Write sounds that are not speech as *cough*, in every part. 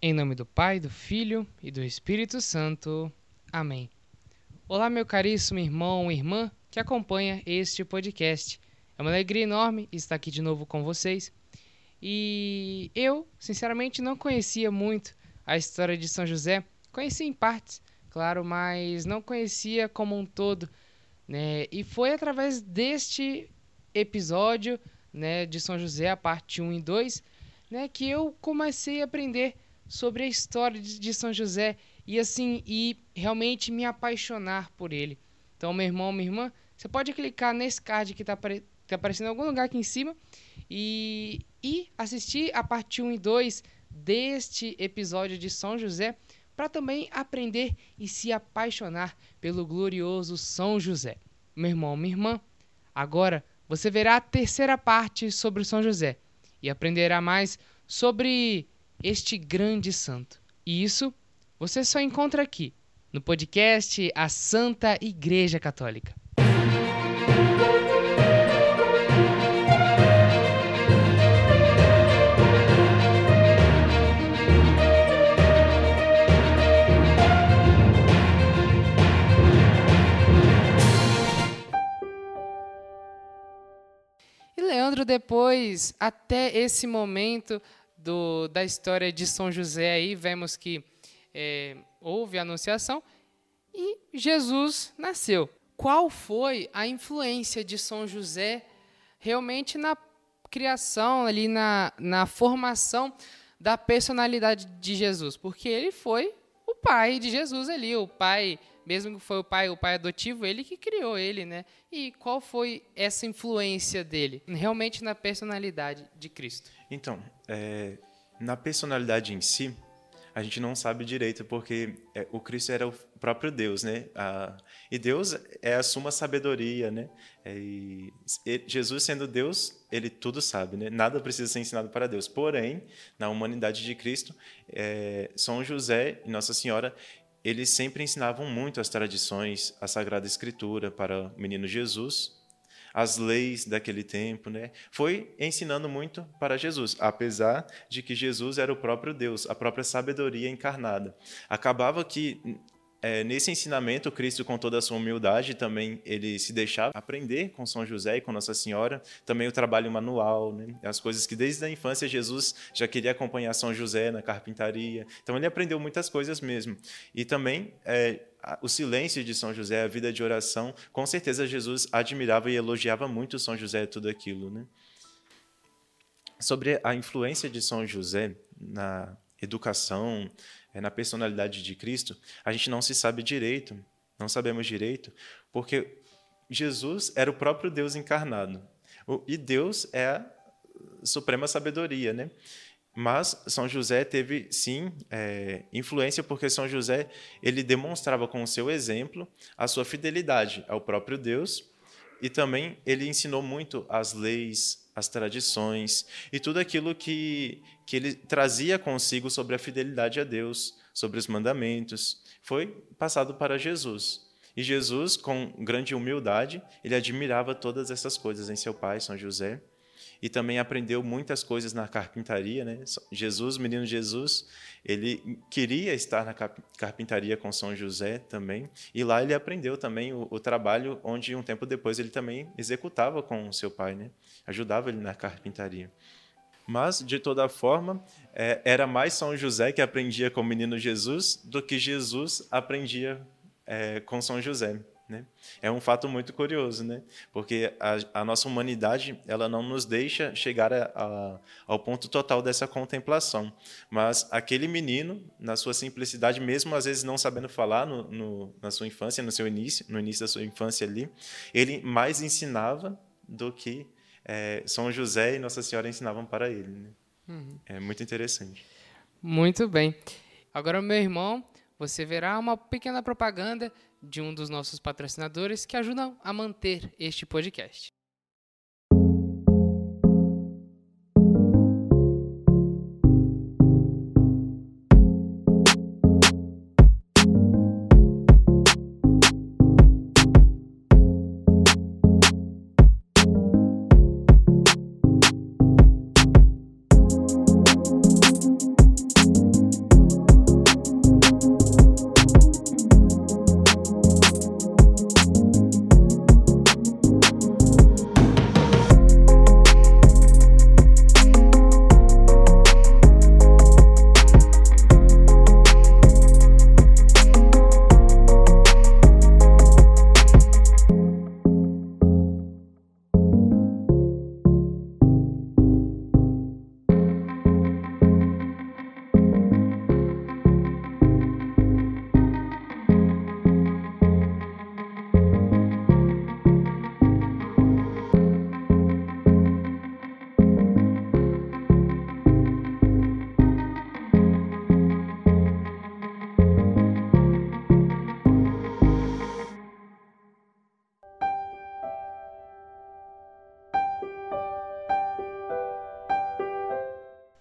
Em nome do Pai, do Filho e do Espírito Santo. Amém. Olá, meu caríssimo irmão e irmã que acompanha este podcast. É uma alegria enorme estar aqui de novo com vocês. E eu, sinceramente, não conhecia muito a história de São José. Conhecia em partes, claro, mas não conhecia como um todo. Né? E foi através deste episódio né, de São José, a parte 1 e 2, né, que eu comecei a aprender sobre a história de, São José e assim e realmente me apaixonar por ele. Então, meu irmão, minha irmã, você pode clicar nesse card que está tá aparecendo em algum lugar aqui em cima e, e assistir a parte 1 e 2 deste episódio de São José para também aprender e se apaixonar pelo glorioso São José. Meu irmão, minha irmã, agora você verá a terceira parte sobre São José e aprenderá mais sobre este grande santo. E isso você só encontra aqui, no podcast A Santa Igreja Católica. Leandro, depois, até esse momento do, da história de São José, aí vemos que é, houve a anunciação e Jesus nasceu. Qual foi a influência de São José realmente na criação, ali na, na formação da personalidade de Jesus? Porque ele foi o pai de Jesus ali, o pai mesmo que foi o pai, o pai adotivo, ele que criou ele, né? E qual foi essa influência dele realmente na personalidade de Cristo? Então, é, na personalidade em si, a gente não sabe direito, porque é, o Cristo era o próprio Deus, né? A, e Deus é a suma sabedoria, né? É, e, Jesus sendo Deus, ele tudo sabe, né? Nada precisa ser ensinado para Deus. Porém, na humanidade de Cristo, é, São José e Nossa Senhora, eles sempre ensinavam muito as tradições, a Sagrada Escritura para o menino Jesus, as leis daquele tempo, né? Foi ensinando muito para Jesus, apesar de que Jesus era o próprio Deus, a própria sabedoria encarnada. Acabava que é, nesse ensinamento, Cristo, com toda a sua humildade, também ele se deixava aprender com São José e com Nossa Senhora, também o trabalho manual, né? as coisas que desde a infância Jesus já queria acompanhar São José na carpintaria. Então ele aprendeu muitas coisas mesmo. E também é, o silêncio de São José, a vida de oração, com certeza Jesus admirava e elogiava muito São José tudo aquilo. Né? Sobre a influência de São José na educação, é, na personalidade de Cristo, a gente não se sabe direito, não sabemos direito, porque Jesus era o próprio Deus encarnado. E Deus é a suprema sabedoria, né? Mas São José teve sim é, influência porque São José ele demonstrava com o seu exemplo a sua fidelidade ao próprio Deus e também ele ensinou muito as leis, as tradições e tudo aquilo que, que ele trazia consigo sobre a fidelidade a Deus, sobre os mandamentos, foi passado para Jesus. E Jesus, com grande humildade, ele admirava todas essas coisas em seu pai, São José, e também aprendeu muitas coisas na carpintaria, né? Jesus, menino Jesus, ele queria estar na carpintaria com São José também, e lá ele aprendeu também o, o trabalho onde um tempo depois ele também executava com seu pai, né? Ajudava ele na carpintaria. Mas, de toda forma, é, era mais São José que aprendia com o menino Jesus do que Jesus aprendia é, com São José. Né? É um fato muito curioso, né? porque a, a nossa humanidade ela não nos deixa chegar a, a, ao ponto total dessa contemplação. Mas aquele menino, na sua simplicidade, mesmo às vezes não sabendo falar no, no, na sua infância, no seu início, no início da sua infância ali, ele mais ensinava do que é, São José e Nossa Senhora ensinavam para ele. Né? Uhum. É muito interessante. Muito bem. Agora, meu irmão, você verá uma pequena propaganda de um dos nossos patrocinadores que ajudam a manter este podcast.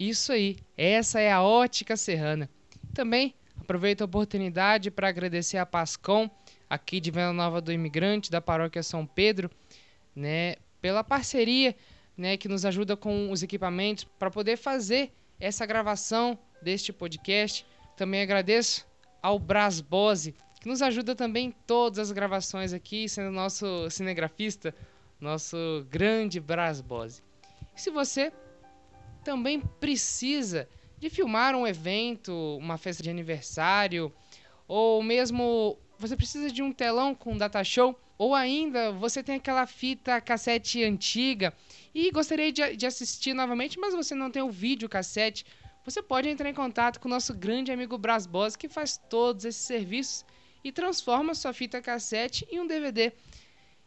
Isso aí, essa é a Ótica Serrana. Também aproveito a oportunidade para agradecer a Pascom, aqui de Venda Nova do Imigrante, da Paróquia São Pedro, né, pela parceria né, que nos ajuda com os equipamentos para poder fazer essa gravação deste podcast. Também agradeço ao Brasbose, que nos ajuda também em todas as gravações aqui, sendo nosso cinegrafista, nosso grande Brasbose. E se você também precisa de filmar um evento, uma festa de aniversário, ou mesmo você precisa de um telão com data show, ou ainda você tem aquela fita cassete antiga e gostaria de, de assistir novamente, mas você não tem o vídeo cassete, você pode entrar em contato com o nosso grande amigo Bras Boss, que faz todos esses serviços e transforma sua fita cassete em um DVD.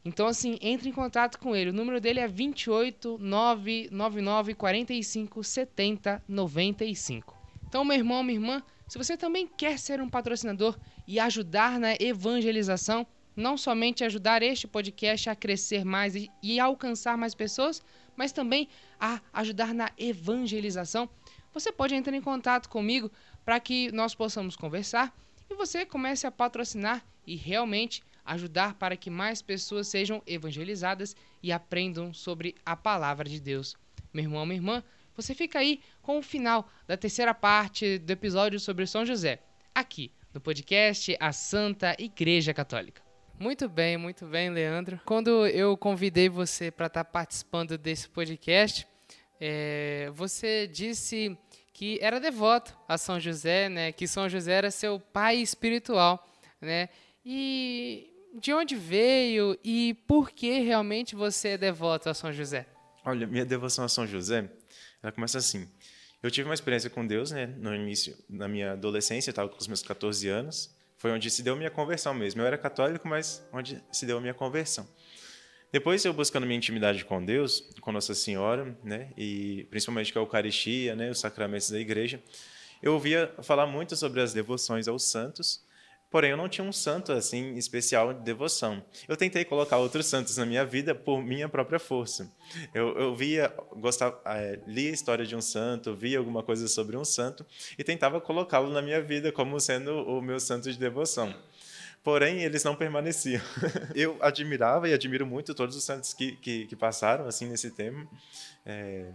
Então, assim, entre em contato com ele. O número dele é 28 999 45 70 95. Então, meu irmão, minha irmã, se você também quer ser um patrocinador e ajudar na evangelização, não somente ajudar este podcast a crescer mais e, e alcançar mais pessoas, mas também a ajudar na evangelização, você pode entrar em contato comigo para que nós possamos conversar e você comece a patrocinar e realmente ajudar para que mais pessoas sejam evangelizadas e aprendam sobre a palavra de Deus. Meu irmão, minha irmã, você fica aí com o final da terceira parte do episódio sobre São José, aqui no podcast A Santa Igreja Católica. Muito bem, muito bem, Leandro. Quando eu convidei você para estar tá participando desse podcast, é, você disse que era devoto a São José, né? Que São José era seu pai espiritual, né? E de onde veio e por que realmente você é devoto a São José? Olha, minha devoção a São José, ela começa assim. Eu tive uma experiência com Deus, né? No início, na minha adolescência, eu estava com os meus 14 anos. Foi onde se deu minha conversão mesmo. Eu era católico, mas onde se deu a minha conversão. Depois eu buscando minha intimidade com Deus, com Nossa Senhora, né, e principalmente com a Eucaristia, né, os sacramentos da igreja, eu ouvia falar muito sobre as devoções aos santos, porém eu não tinha um santo assim especial de devoção. Eu tentei colocar outros santos na minha vida por minha própria força. Eu, eu via, gostava, é, lia a história de um santo, via alguma coisa sobre um santo e tentava colocá-lo na minha vida como sendo o meu santo de devoção porém eles não permaneciam. *laughs* eu admirava e admiro muito todos os santos que, que, que passaram assim nesse tema. É,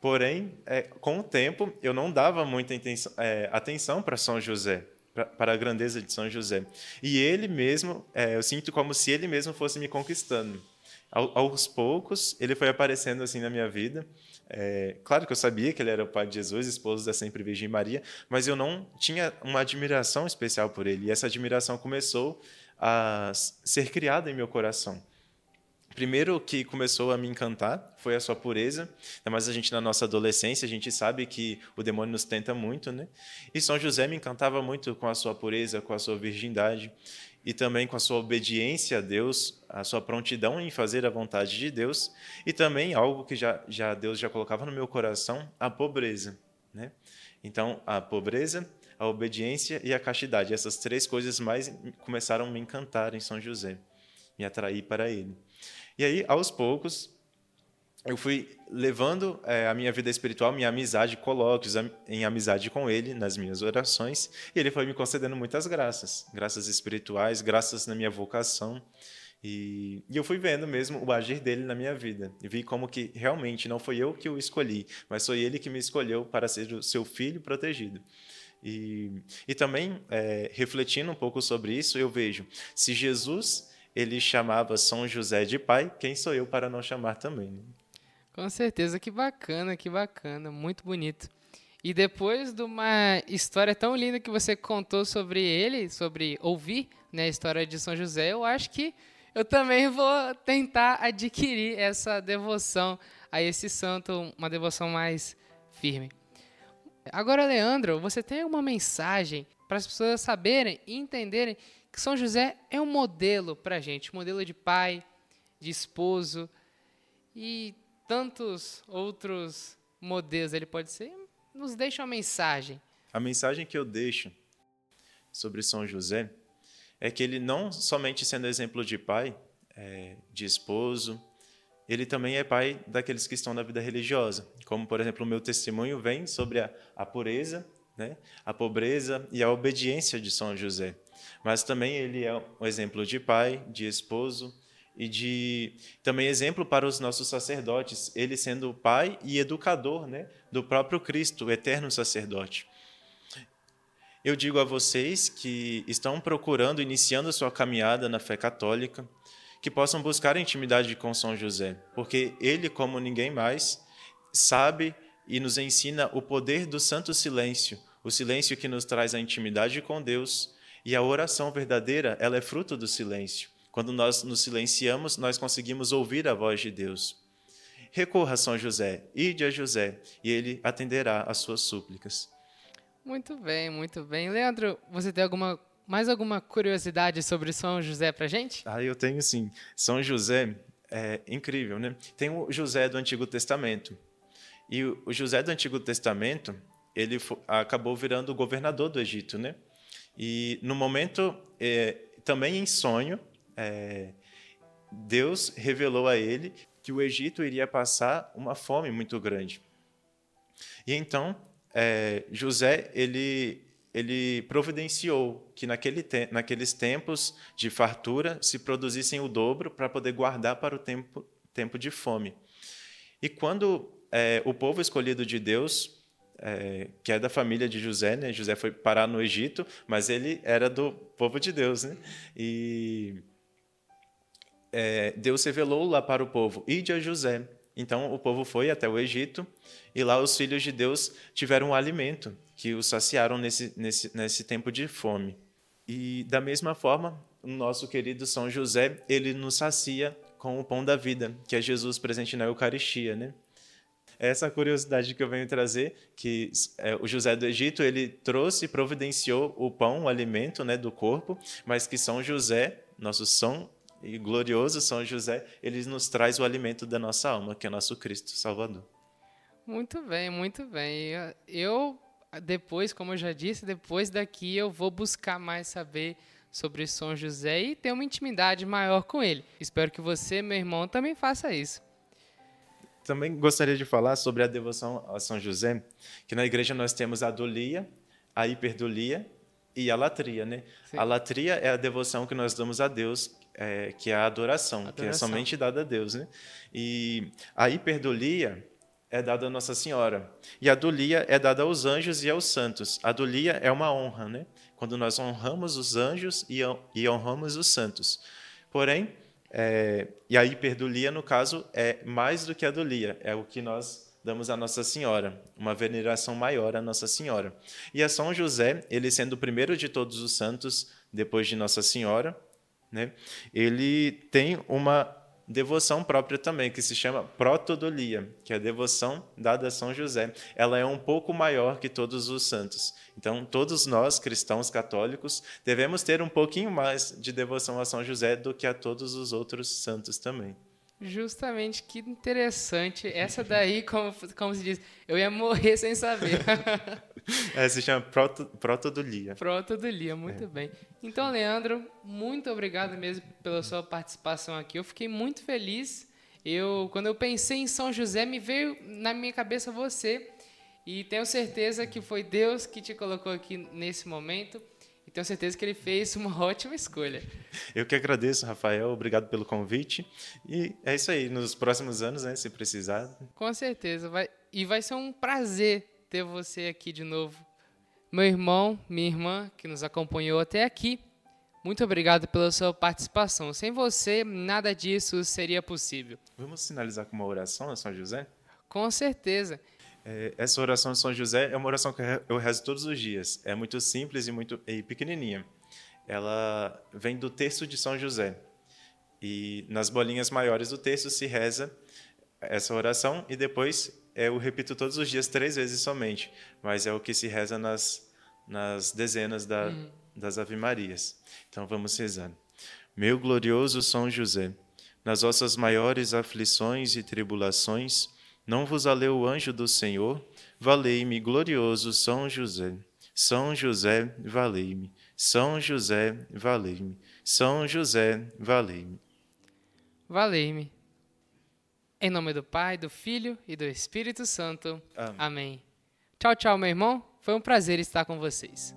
porém, é, com o tempo, eu não dava muita intenção, é, atenção para São José, para a grandeza de São José. E ele mesmo, é, eu sinto como se ele mesmo fosse me conquistando. aos poucos, ele foi aparecendo assim na minha vida. É, claro que eu sabia que ele era o pai de Jesus, esposo da sempre Virgem Maria, mas eu não tinha uma admiração especial por ele. E essa admiração começou a ser criada em meu coração. Primeiro que começou a me encantar foi a sua pureza, mas a gente na nossa adolescência, a gente sabe que o demônio nos tenta muito, né? E São José me encantava muito com a sua pureza, com a sua virgindade e também com a sua obediência a Deus, a sua prontidão em fazer a vontade de Deus, e também algo que já, já Deus já colocava no meu coração, a pobreza. Né? Então, a pobreza, a obediência e a castidade, essas três coisas mais começaram a me encantar em São José, me atrair para ele. E aí, aos poucos, eu fui levando é, a minha vida espiritual, minha amizade, colóquios em amizade com ele nas minhas orações, e ele foi me concedendo muitas graças, graças espirituais, graças na minha vocação. E, e, eu fui vendo mesmo o agir dele na minha vida. E vi como que realmente não foi eu que o escolhi, mas foi ele que me escolheu para ser o seu filho protegido. E, e também, é, refletindo um pouco sobre isso, eu vejo, se Jesus ele chamava São José de pai, quem sou eu para não chamar também? Né? Com certeza, que bacana, que bacana, muito bonito. E depois de uma história tão linda que você contou sobre ele, sobre ouvir né, a história de São José, eu acho que eu também vou tentar adquirir essa devoção a esse santo, uma devoção mais firme. Agora, Leandro, você tem uma mensagem para as pessoas saberem e entenderem que São José é um modelo para a gente, um modelo de pai, de esposo e tantos outros modelos ele pode ser, nos deixa uma mensagem. A mensagem que eu deixo sobre São José é que ele não somente sendo exemplo de pai, é, de esposo, ele também é pai daqueles que estão na vida religiosa. Como, por exemplo, o meu testemunho vem sobre a, a pureza, né, a pobreza e a obediência de São José. Mas também ele é um exemplo de pai, de esposo e de também exemplo para os nossos sacerdotes, ele sendo pai e educador né, do próprio Cristo, o eterno sacerdote. Eu digo a vocês que estão procurando, iniciando sua caminhada na fé católica, que possam buscar a intimidade com São José, porque ele, como ninguém mais, sabe e nos ensina o poder do santo silêncio, o silêncio que nos traz a intimidade com Deus, e a oração verdadeira, ela é fruto do silêncio. Quando nós nos silenciamos, nós conseguimos ouvir a voz de Deus. Recorra a São José, ide a José, e ele atenderá às suas súplicas. Muito bem, muito bem. Leandro, você tem alguma mais alguma curiosidade sobre São José para gente? Ah, eu tenho sim. São José é incrível, né? Tem o José do Antigo Testamento. E o José do Antigo Testamento, ele acabou virando governador do Egito, né? E no momento, é, também em sonho, é, Deus revelou a ele que o Egito iria passar uma fome muito grande. E então é, José ele ele providenciou que naquele te naqueles tempos de fartura se produzissem o dobro para poder guardar para o tempo tempo de fome. E quando é, o povo escolhido de Deus é, que é da família de José, né? José foi parar no Egito, mas ele era do povo de Deus, né? E é, Deus revelou lá para o povo: ide a José. Então o povo foi até o Egito e lá os filhos de Deus tiveram um alimento que os saciaram nesse, nesse, nesse tempo de fome. E da mesma forma, o nosso querido São José, ele nos sacia com o pão da vida, que é Jesus presente na Eucaristia, né? Essa curiosidade que eu venho trazer, que é, o José do Egito, ele trouxe e providenciou o pão, o alimento né, do corpo, mas que São José, nosso São e glorioso São José, ele nos traz o alimento da nossa alma, que é nosso Cristo Salvador. Muito bem, muito bem. Eu, depois, como eu já disse, depois daqui eu vou buscar mais saber sobre São José e ter uma intimidade maior com ele. Espero que você, meu irmão, também faça isso. Também gostaria de falar sobre a devoção a São José, que na igreja nós temos a dolia, a hiperdolia e a latria, né? Sim. A latria é a devoção que nós damos a Deus, é, que é a adoração, adoração, que é somente dada a Deus, né? E a hiperdolia é dada a Nossa Senhora. E a dolia é dada aos anjos e aos santos. A dolia é uma honra, né? Quando nós honramos os anjos e honramos os santos. Porém, é, e a hiperdolia, no caso, é mais do que a dolia, é o que nós damos a Nossa Senhora, uma veneração maior à Nossa Senhora. E a São José, ele sendo o primeiro de todos os santos, depois de Nossa Senhora, né, ele tem uma devoção própria também, que se chama protodolia, que é a devoção dada a São José. Ela é um pouco maior que todos os santos. Então, todos nós, cristãos católicos, devemos ter um pouquinho mais de devoção a São José do que a todos os outros santos também. Justamente, que interessante. Essa daí, como, como se diz, eu ia morrer sem saber. *laughs* *laughs* é, se chama proto, protodolia. Protodolia, muito é. bem. Então, Leandro, muito obrigado mesmo pela sua participação aqui. Eu fiquei muito feliz. Eu, quando eu pensei em São José, me veio na minha cabeça você. E tenho certeza que foi Deus que te colocou aqui nesse momento. E tenho certeza que ele fez uma *laughs* ótima escolha. Eu que agradeço, Rafael. Obrigado pelo convite. E é isso aí. Nos próximos anos, né, se precisar. Com certeza. Vai, e vai ser um prazer ter você aqui de novo. Meu irmão, minha irmã, que nos acompanhou até aqui, muito obrigado pela sua participação. Sem você, nada disso seria possível. Vamos finalizar com uma oração a São José? Com certeza. É, essa oração de São José é uma oração que eu rezo todos os dias. É muito simples e muito e pequenininha. Ela vem do texto de São José. E nas bolinhas maiores do texto se reza essa oração e depois eu repito todos os dias três vezes somente, mas é o que se reza nas, nas dezenas da, uhum. das Ave Marias. Então vamos rezando. Meu glorioso São José, nas vossas maiores aflições e tribulações, não vos aleu o anjo do Senhor? Valei-me, glorioso São José. São José, valei-me. São José, valei-me. São José, valei-me. Valei-me. Em nome do Pai, do Filho e do Espírito Santo. Amém. Amém. Tchau, tchau, meu irmão. Foi um prazer estar com vocês.